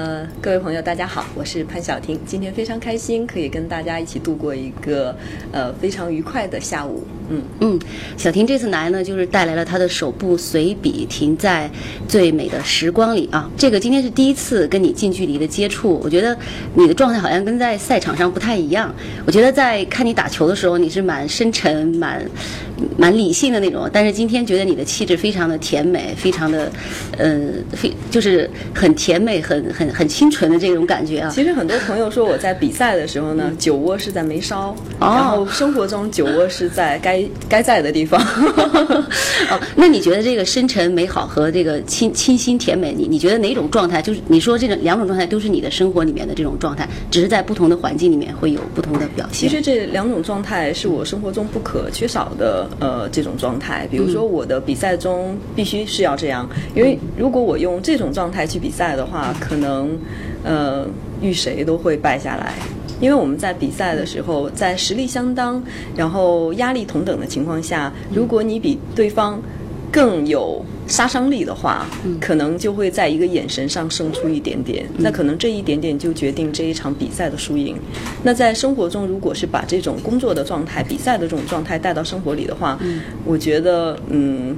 uh, 各位朋友，大家好，我是潘晓婷。今天非常开心，可以跟大家一起度过一个呃非常愉快的下午。嗯嗯，小婷这次来呢，就是带来了她的首部随笔《停在最美的时光里》啊。这个今天是第一次跟你近距离的接触，我觉得你的状态好像跟在赛场上不太一样。我觉得在看你打球的时候，你是蛮深沉、蛮蛮理性的那种，但是今天觉得你的气质非常的甜美，非常的呃，非就是很甜美、很很很清纯的这种感觉啊。其实很多朋友说我在比赛的时候呢，酒窝是在眉梢，然后生活中酒窝是在该该在的地方。哦，那你觉得这个深沉美好和这个清清新甜美，你你觉得哪种状态？就是你说这种两种状态都是你的生活里面的这种状态，只是在不同的环境里面会有不同的表现。其实这两种状态是我生活中不可缺少的呃这种状态。比如说我的比赛中必须是要这样，因为如果我用这种状态去比赛的话，可能呃遇谁都会败下来。因为我们在比赛的时候，在实力相当，然后压力同等的情况下，如果你比对方更有杀伤力的话，可能就会在一个眼神上胜出一点点。那可能这一点点就决定这一场比赛的输赢。那在生活中，如果是把这种工作的状态、比赛的这种状态带到生活里的话，我觉得，嗯。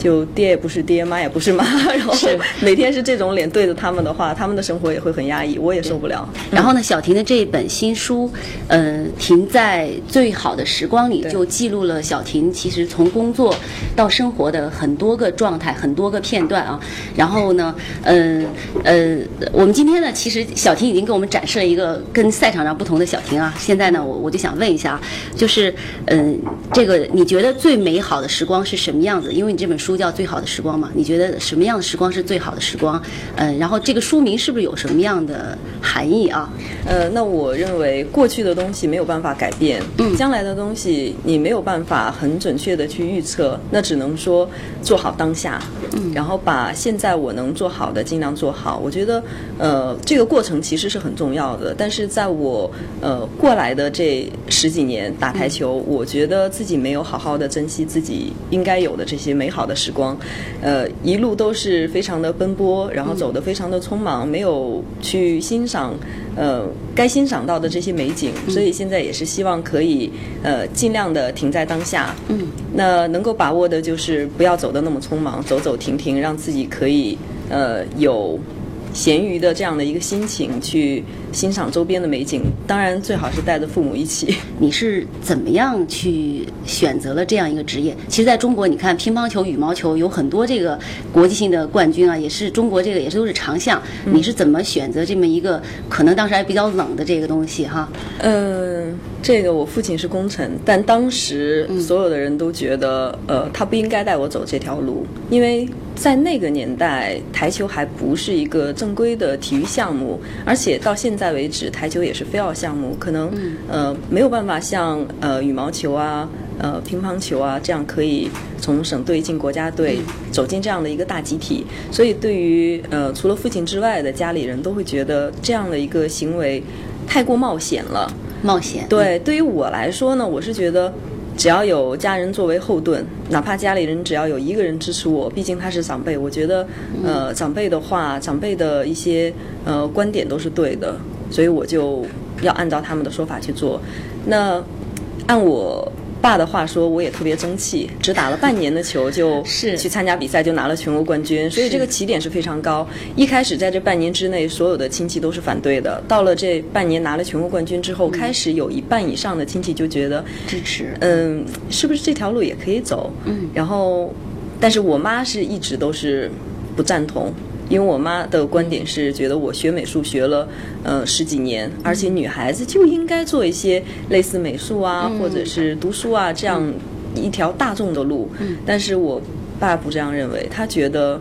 就爹也不是爹，妈也不是妈，然后每天是这种脸对着他们的话，他们的生活也会很压抑，我也受不了。然后呢，小婷的这一本新书，嗯，停在最好的时光里，就记录了小婷其实从工作到生活的很多个状态，很多个片段啊。然后呢，嗯呃，我们今天呢，其实小婷已经给我们展示了一个跟赛场上不同的小婷啊。现在呢，我我就想问一下，就是嗯，这个你觉得最美好的时光是什么样子？因为你这本书。书叫最好的时光嘛？你觉得什么样的时光是最好的时光？嗯，然后这个书名是不是有什么样的含义啊？呃，那我认为过去的东西没有办法改变，嗯，将来的东西你没有办法很准确的去预测，那只能说做好当下，嗯，然后把现在我能做好的尽量做好。我觉得，呃，这个过程其实是很重要的。但是在我呃过来的这十几年打台球，我觉得自己没有好好的珍惜自己应该有的这些美好的。时光，呃，一路都是非常的奔波，然后走得非常的匆忙，没有去欣赏，呃，该欣赏到的这些美景，所以现在也是希望可以，呃，尽量的停在当下。嗯，那能够把握的就是不要走得那么匆忙，走走停停，让自己可以，呃，有。闲余的这样的一个心情去欣赏周边的美景，当然最好是带着父母一起。你是怎么样去选择了这样一个职业？其实在中国，你看乒乓球、羽毛球有很多这个国际性的冠军啊，也是中国这个也是都是长项。你是怎么选择这么一个可能当时还比较冷的这个东西哈？嗯，这个我父亲是功臣，但当时所有的人都觉得，呃，他不应该带我走这条路，因为。在那个年代，台球还不是一个正规的体育项目，而且到现在为止，台球也是非奥项目，可能呃没有办法像呃羽毛球啊、呃乒乓球啊这样可以从省队进国家队，走进这样的一个大集体。所以，对于呃除了父亲之外的家里人都会觉得这样的一个行为太过冒险了。冒险。对，对于我来说呢，我是觉得。只要有家人作为后盾，哪怕家里人只要有一个人支持我，毕竟他是长辈，我觉得，呃，长辈的话，长辈的一些呃观点都是对的，所以我就要按照他们的说法去做。那按我。爸的话说，我也特别争气，只打了半年的球就去参加比赛，就拿了全国冠军，所以这个起点是非常高。一开始在这半年之内，所有的亲戚都是反对的。到了这半年拿了全国冠军之后，开始有一半以上的亲戚就觉得支持，嗯，是不是这条路也可以走？嗯，然后，但是我妈是一直都是不赞同。因为我妈的观点是觉得我学美术学了呃十几年，而且女孩子就应该做一些类似美术啊，或者是读书啊这样一条大众的路。但是我爸不这样认为，他觉得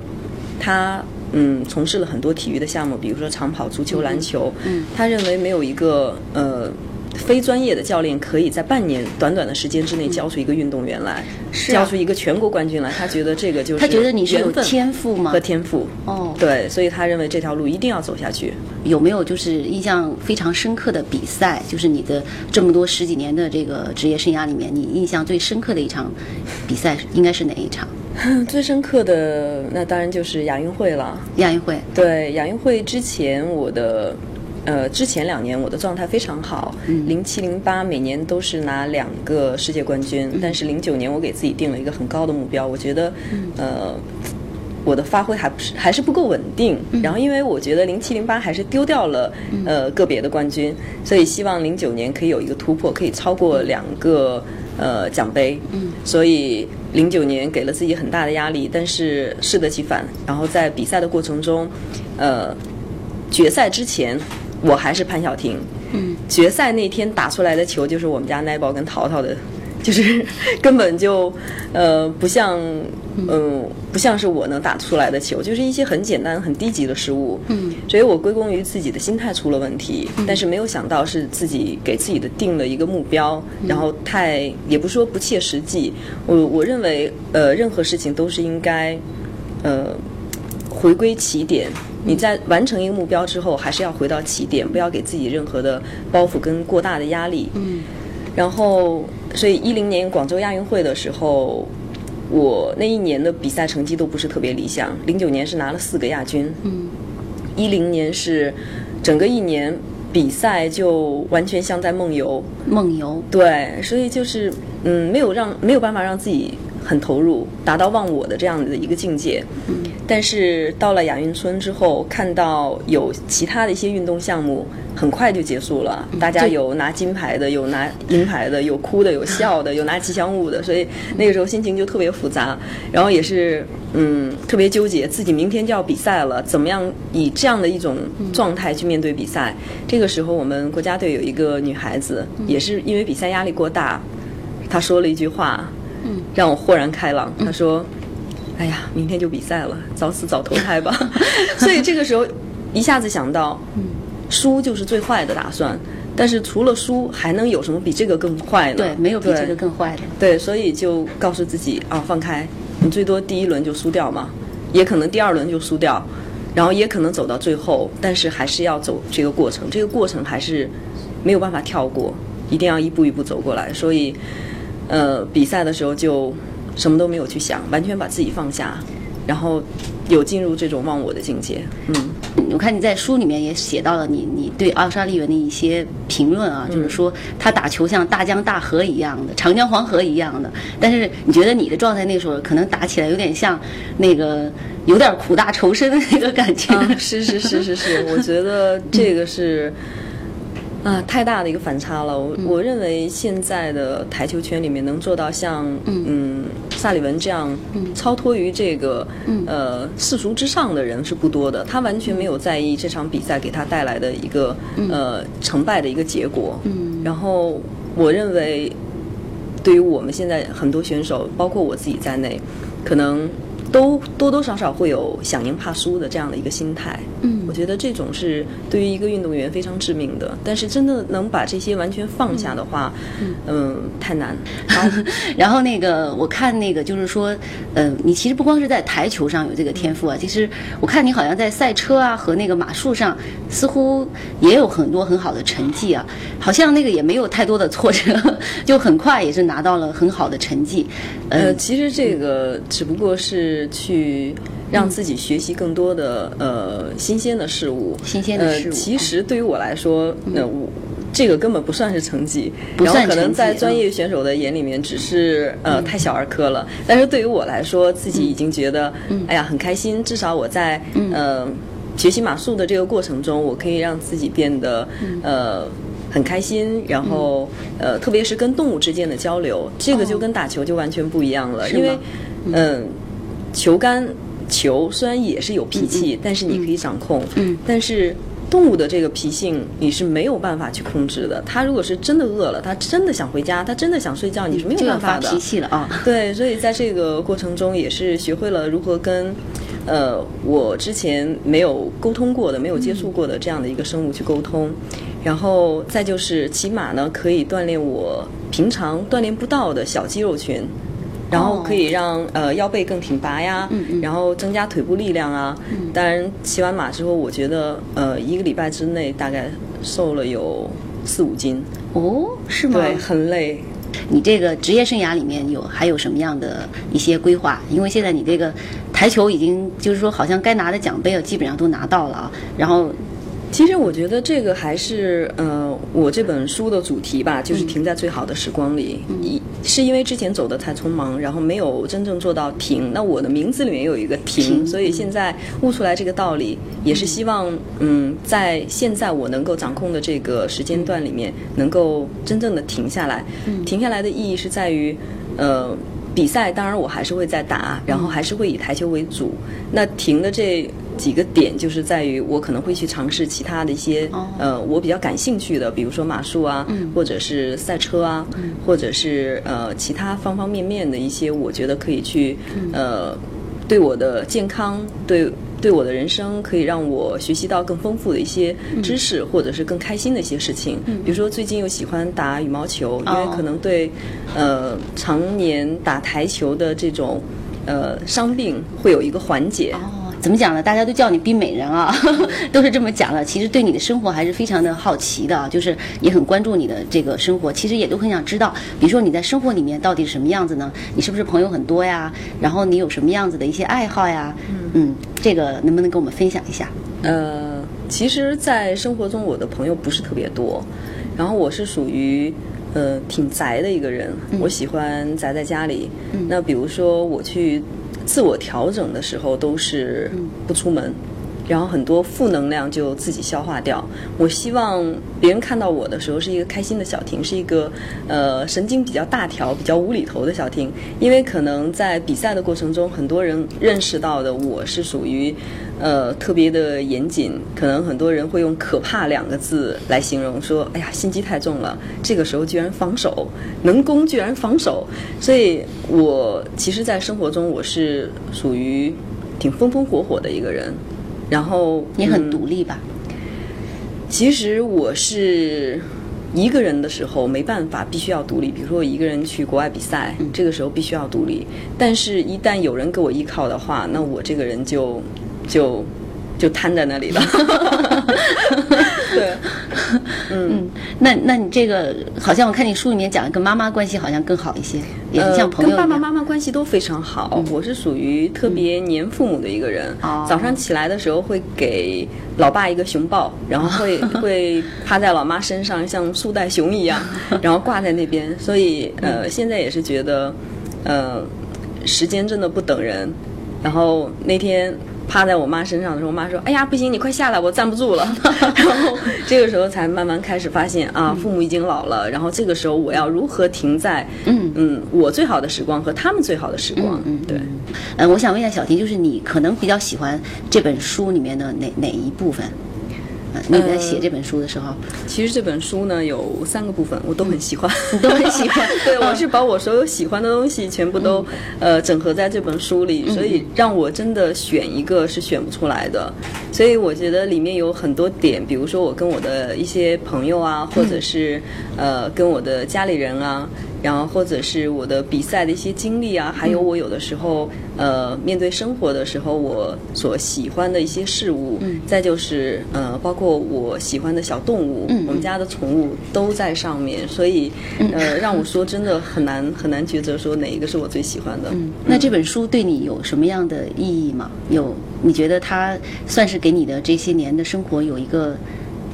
他嗯从事了很多体育的项目，比如说长跑、足球、篮球，他认为没有一个呃。非专业的教练可以在半年短短的时间之内教出一个运动员来，教出一个全国冠军来。他觉得这个就是他觉得你是有天赋吗？和天赋哦，对，所以他认为这条路一定要走下去。有没有就是印象非常深刻的比赛？就是你的这么多十几年的这个职业生涯里面，你印象最深刻的一场比赛应该是哪一场？最深刻的那当然就是亚运会了。亚运会，对亚运会之前我的。呃，之前两年我的状态非常好，零七零八每年都是拿两个世界冠军，但是零九年我给自己定了一个很高的目标，我觉得，呃，我的发挥还不是还是不够稳定。然后因为我觉得零七零八还是丢掉了呃个别的冠军，所以希望零九年可以有一个突破，可以超过两个呃奖杯。嗯所以零九年给了自己很大的压力，但是适得其反。然后在比赛的过程中，呃，决赛之前。我还是潘晓婷，嗯，决赛那天打出来的球就是我们家奈宝跟淘淘的，就是 根本就，呃，不像，嗯，不像是我能打出来的球，就是一些很简单、很低级的失误，嗯，所以我归功于自己的心态出了问题，但是没有想到是自己给自己的定了一个目标，然后太也不是说不切实际，我我认为，呃，任何事情都是应该，呃，回归起点。你在完成一个目标之后，还是要回到起点，不要给自己任何的包袱跟过大的压力。嗯。然后，所以一零年广州亚运会的时候，我那一年的比赛成绩都不是特别理想。零九年是拿了四个亚军。嗯。一零年是整个一年比赛就完全像在梦游。梦游。对，所以就是嗯，没有让没有办法让自己。很投入，达到忘我的这样的一个境界。嗯，但是到了亚运村之后，看到有其他的一些运动项目很快就结束了，大家有拿金牌的，有拿银牌的，有哭的，有笑的，有拿吉祥物的，所以那个时候心情就特别复杂，然后也是嗯。特别纠结，自己明天就要比赛了，怎么样以这样的一种状态去面对比赛？这个时候，我们国家队有一个女孩子，也是因为比赛压力过大，她说了一句话。嗯，让我豁然开朗。他说：“哎呀，明天就比赛了，早死早投胎吧。”所以这个时候一下子想到，输就是最坏的打算。但是除了输，还能有什么比这个更坏的？对，没有比这个更坏的。对，所以就告诉自己啊，放开，你最多第一轮就输掉嘛，也可能第二轮就输掉，然后也可能走到最后，但是还是要走这个过程。这个过程还是没有办法跳过，一定要一步一步走过来。所以。呃，比赛的时候就什么都没有去想，完全把自己放下，然后有进入这种忘我的境界。嗯，我看你在书里面也写到了你你对奥沙利文的一些评论啊，就是说他打球像大江大河一样的，长江黄河一样的。但是你觉得你的状态那时候可能打起来有点像那个有点苦大仇深的那个感觉。是是是是是，我觉得这个是。啊，太大的一个反差了！我我认为现在的台球圈里面能做到像嗯萨里文这样超脱于这个嗯呃世俗之上的人是不多的。他完全没有在意这场比赛给他带来的一个呃成败的一个结果。然后我认为，对于我们现在很多选手，包括我自己在内，可能。都多多少少会有想赢怕输的这样的一个心态，嗯，我觉得这种是对于一个运动员非常致命的。但是真的能把这些完全放下的话，嗯，太难。然后那个我看那个就是说，嗯，你其实不光是在台球上有这个天赋啊，其实我看你好像在赛车啊和那个马术上似乎也有很多很好的成绩啊，好像那个也没有太多的挫折，就很快也是拿到了很好的成绩。呃，其实这个只不过是。去让自己学习更多的呃新鲜的事物，新鲜的事物。其实对于我来说，那我这个根本不算是成绩，然后可能在专业选手的眼里面只是呃太小儿科了。但是对于我来说，自己已经觉得哎呀很开心。至少我在呃学习马术的这个过程中，我可以让自己变得呃很开心。然后呃特别是跟动物之间的交流，这个就跟打球就完全不一样了，因为嗯。球杆球虽然也是有脾气，但是你可以掌控。嗯，但是动物的这个脾性你是没有办法去控制的。它如果是真的饿了，它真的想回家，它真的想睡觉，你是没有办法的。发脾气了啊！对，所以在这个过程中也是学会了如何跟呃我之前没有沟通过的、没有接触过的这样的一个生物去沟通。然后再就是骑马呢，可以锻炼我平常锻炼不到的小肌肉群。然后可以让呃腰背更挺拔呀，然后增加腿部力量啊。当然骑完马之后，我觉得呃一个礼拜之内大概瘦了有四五斤。哦，是吗？对，很累。你这个职业生涯里面有还有什么样的一些规划？因为现在你这个台球已经就是说好像该拿的奖杯啊，基本上都拿到了啊，然后。其实我觉得这个还是呃，我这本书的主题吧，就是停在最好的时光里。一是因为之前走的太匆忙，然后没有真正做到停。那我的名字里面有一个停，所以现在悟出来这个道理，也是希望嗯，在现在我能够掌控的这个时间段里面，能够真正的停下来。停下来的意义是在于，呃，比赛当然我还是会在打，然后还是会以台球为主。那停的这。几个点就是在于我可能会去尝试其他的一些呃我比较感兴趣的，比如说马术啊，或者是赛车啊，或者是呃其他方方面面的一些我觉得可以去呃对我的健康对对我的人生可以让我学习到更丰富的一些知识，或者是更开心的一些事情。比如说最近又喜欢打羽毛球，因为可能对呃常年打台球的这种呃伤病会有一个缓解。怎么讲呢？大家都叫你冰美人啊，都是这么讲的。其实对你的生活还是非常的好奇的，就是也很关注你的这个生活。其实也都很想知道，比如说你在生活里面到底是什么样子呢？你是不是朋友很多呀？然后你有什么样子的一些爱好呀？嗯，这个能不能跟我们分享一下？呃，其实，在生活中我的朋友不是特别多，然后我是属于呃挺宅的一个人，我喜欢宅在家里。那比如说我去。自我调整的时候都是不出门，然后很多负能量就自己消化掉。我希望别人看到我的时候是一个开心的小婷，是一个呃神经比较大条、比较无厘头的小婷。因为可能在比赛的过程中，很多人认识到的我是属于呃特别的严谨，可能很多人会用“可怕”两个字来形容，说哎呀心机太重了，这个时候居然防守能攻，居然防守，所以。我其实，在生活中我是属于挺风风火火的一个人，然后你很独立吧？其实我是一个人的时候没办法，必须要独立。比如说我一个人去国外比赛，这个时候必须要独立。但是，一旦有人给我依靠的话，那我这个人就就。就瘫在那里了，对，嗯，那那你这个好像我看你书里面讲，跟妈妈关系好像更好一些，也像朋友。跟爸爸妈妈关系都非常好。我是属于特别黏父母的一个人。早上起来的时候会给老爸一个熊抱，然后会 会趴在老妈身上，像树袋熊一样，然后挂在那边。所以呃，现在也是觉得，呃，时间真的不等人。然后那天。趴在我妈身上的时候，我妈说：“哎呀，不行，你快下来，我站不住了。”然后这个时候才慢慢开始发现啊，父母已经老了。然后这个时候我要如何停在嗯嗯我最好的时光和他们最好的时光？嗯，对。嗯，我想问一下小婷，就是你可能比较喜欢这本书里面的哪哪一部分？你在写这本书的时候，其实这本书呢有三个部分，我都很喜欢，你都很喜欢。对，我是把我所有喜欢的东西全部都呃整合在这本书里，所以让我真的选一个是选不出来的。所以我觉得里面有很多点，比如说我跟我的一些朋友啊，或者是呃跟我的家里人啊。然后或者是我的比赛的一些经历啊，还有我有的时候呃面对生活的时候，我所喜欢的一些事物，嗯再就是呃包括我喜欢的小动物，我们家的宠物都在上面，所以呃让我说真的很难很难抉择说哪一个是我最喜欢的。那这本书对你有什么样的意义吗？有？你觉得它算是给你的这些年的生活有一个？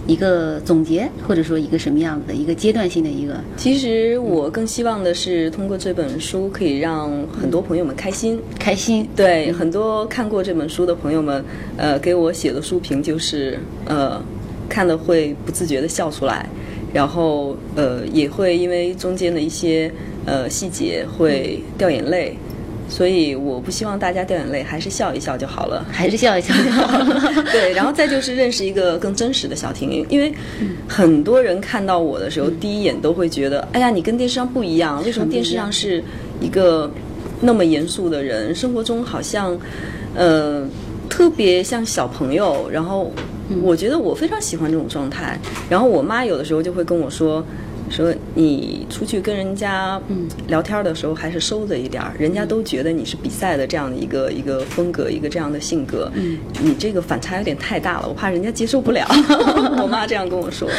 一个总结，或者说一个什么样子的一个阶段性的一个。其实我更希望的是通过这本书可以让很多朋友们开心，开心。对，很多看过这本书的朋友们，呃，给我写的书评就是，呃，看了会不自觉的笑出来，然后呃，也会因为中间的一些呃细节会掉眼泪。所以我不希望大家掉眼泪，还是笑一笑就好了，还是笑一笑就好了。对，然后再就是认识一个更真实的小婷，因为很多人看到我的时候，第一眼都会觉得，哎呀，你跟电视上不一样。为什么电视上是一个那么严肃的人，生活中好像呃特别像小朋友？然后我觉得我非常喜欢这种状态。然后我妈有的时候就会跟我说。说你出去跟人家聊天的时候还是收着一点儿，人家都觉得你是比赛的这样的一个一个风格，一个这样的性格，你这个反差有点太大了，我怕人家接受不了。我妈这样跟我说。